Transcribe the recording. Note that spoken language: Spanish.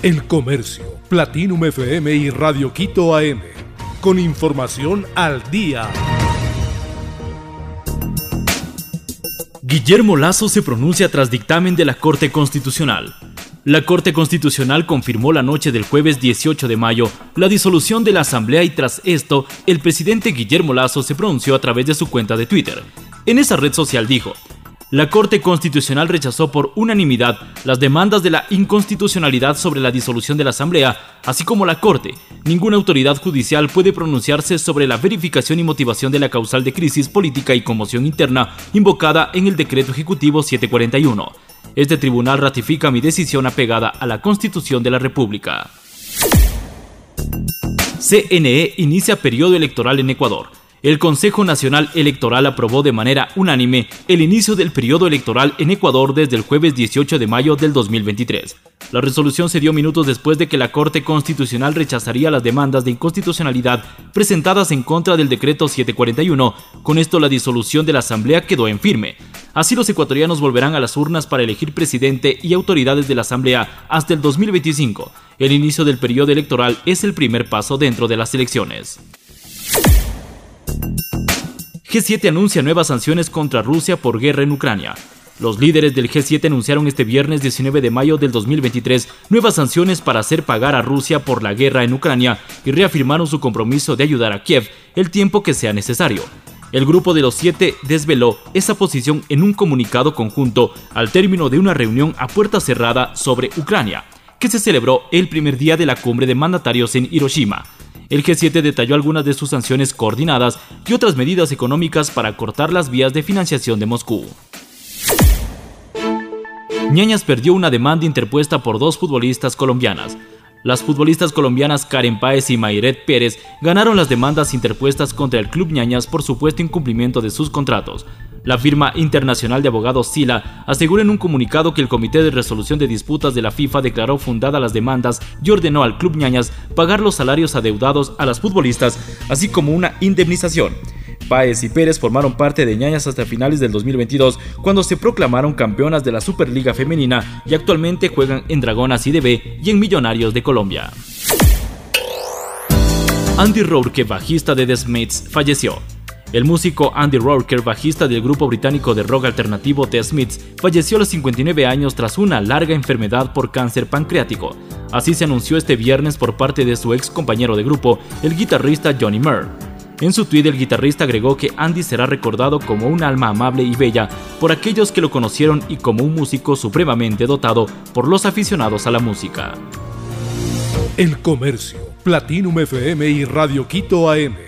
El Comercio, Platinum FM y Radio Quito AM. Con información al día. Guillermo Lazo se pronuncia tras dictamen de la Corte Constitucional. La Corte Constitucional confirmó la noche del jueves 18 de mayo la disolución de la Asamblea y tras esto, el presidente Guillermo Lazo se pronunció a través de su cuenta de Twitter. En esa red social dijo, la Corte Constitucional rechazó por unanimidad las demandas de la inconstitucionalidad sobre la disolución de la Asamblea, así como la Corte. Ninguna autoridad judicial puede pronunciarse sobre la verificación y motivación de la causal de crisis política y conmoción interna invocada en el Decreto Ejecutivo 741. Este tribunal ratifica mi decisión apegada a la Constitución de la República. CNE inicia periodo electoral en Ecuador el Consejo Nacional Electoral aprobó de manera unánime el inicio del periodo electoral en Ecuador desde el jueves 18 de mayo del 2023. La resolución se dio minutos después de que la Corte Constitucional rechazaría las demandas de inconstitucionalidad presentadas en contra del decreto 741. Con esto la disolución de la Asamblea quedó en firme. Así los ecuatorianos volverán a las urnas para elegir presidente y autoridades de la Asamblea hasta el 2025. El inicio del periodo electoral es el primer paso dentro de las elecciones. G7 anuncia nuevas sanciones contra Rusia por guerra en Ucrania. Los líderes del G7 anunciaron este viernes 19 de mayo del 2023 nuevas sanciones para hacer pagar a Rusia por la guerra en Ucrania y reafirmaron su compromiso de ayudar a Kiev el tiempo que sea necesario. El grupo de los siete desveló esa posición en un comunicado conjunto al término de una reunión a puerta cerrada sobre Ucrania, que se celebró el primer día de la cumbre de mandatarios en Hiroshima. El G7 detalló algunas de sus sanciones coordinadas y otras medidas económicas para cortar las vías de financiación de Moscú. Ñañas perdió una demanda interpuesta por dos futbolistas colombianas. Las futbolistas colombianas Karen Páez y Mayret Pérez ganaron las demandas interpuestas contra el Club Ñañas por supuesto incumplimiento de sus contratos. La firma internacional de abogados SILA asegura en un comunicado que el Comité de Resolución de Disputas de la FIFA declaró fundadas las demandas y ordenó al Club Ñañas pagar los salarios adeudados a las futbolistas, así como una indemnización. Páez y Pérez formaron parte de Ñañas hasta finales del 2022, cuando se proclamaron campeonas de la Superliga Femenina y actualmente juegan en Dragonas IDB y en Millonarios de Colombia. Andy Rourke, bajista de The Smiths, falleció. El músico Andy Rourke, bajista del grupo británico de rock alternativo The Smiths, falleció a los 59 años tras una larga enfermedad por cáncer pancreático. Así se anunció este viernes por parte de su ex compañero de grupo, el guitarrista Johnny Marr. En su tweet el guitarrista agregó que Andy será recordado como un alma amable y bella por aquellos que lo conocieron y como un músico supremamente dotado por los aficionados a la música. El Comercio, Platinum FM y Radio Quito AM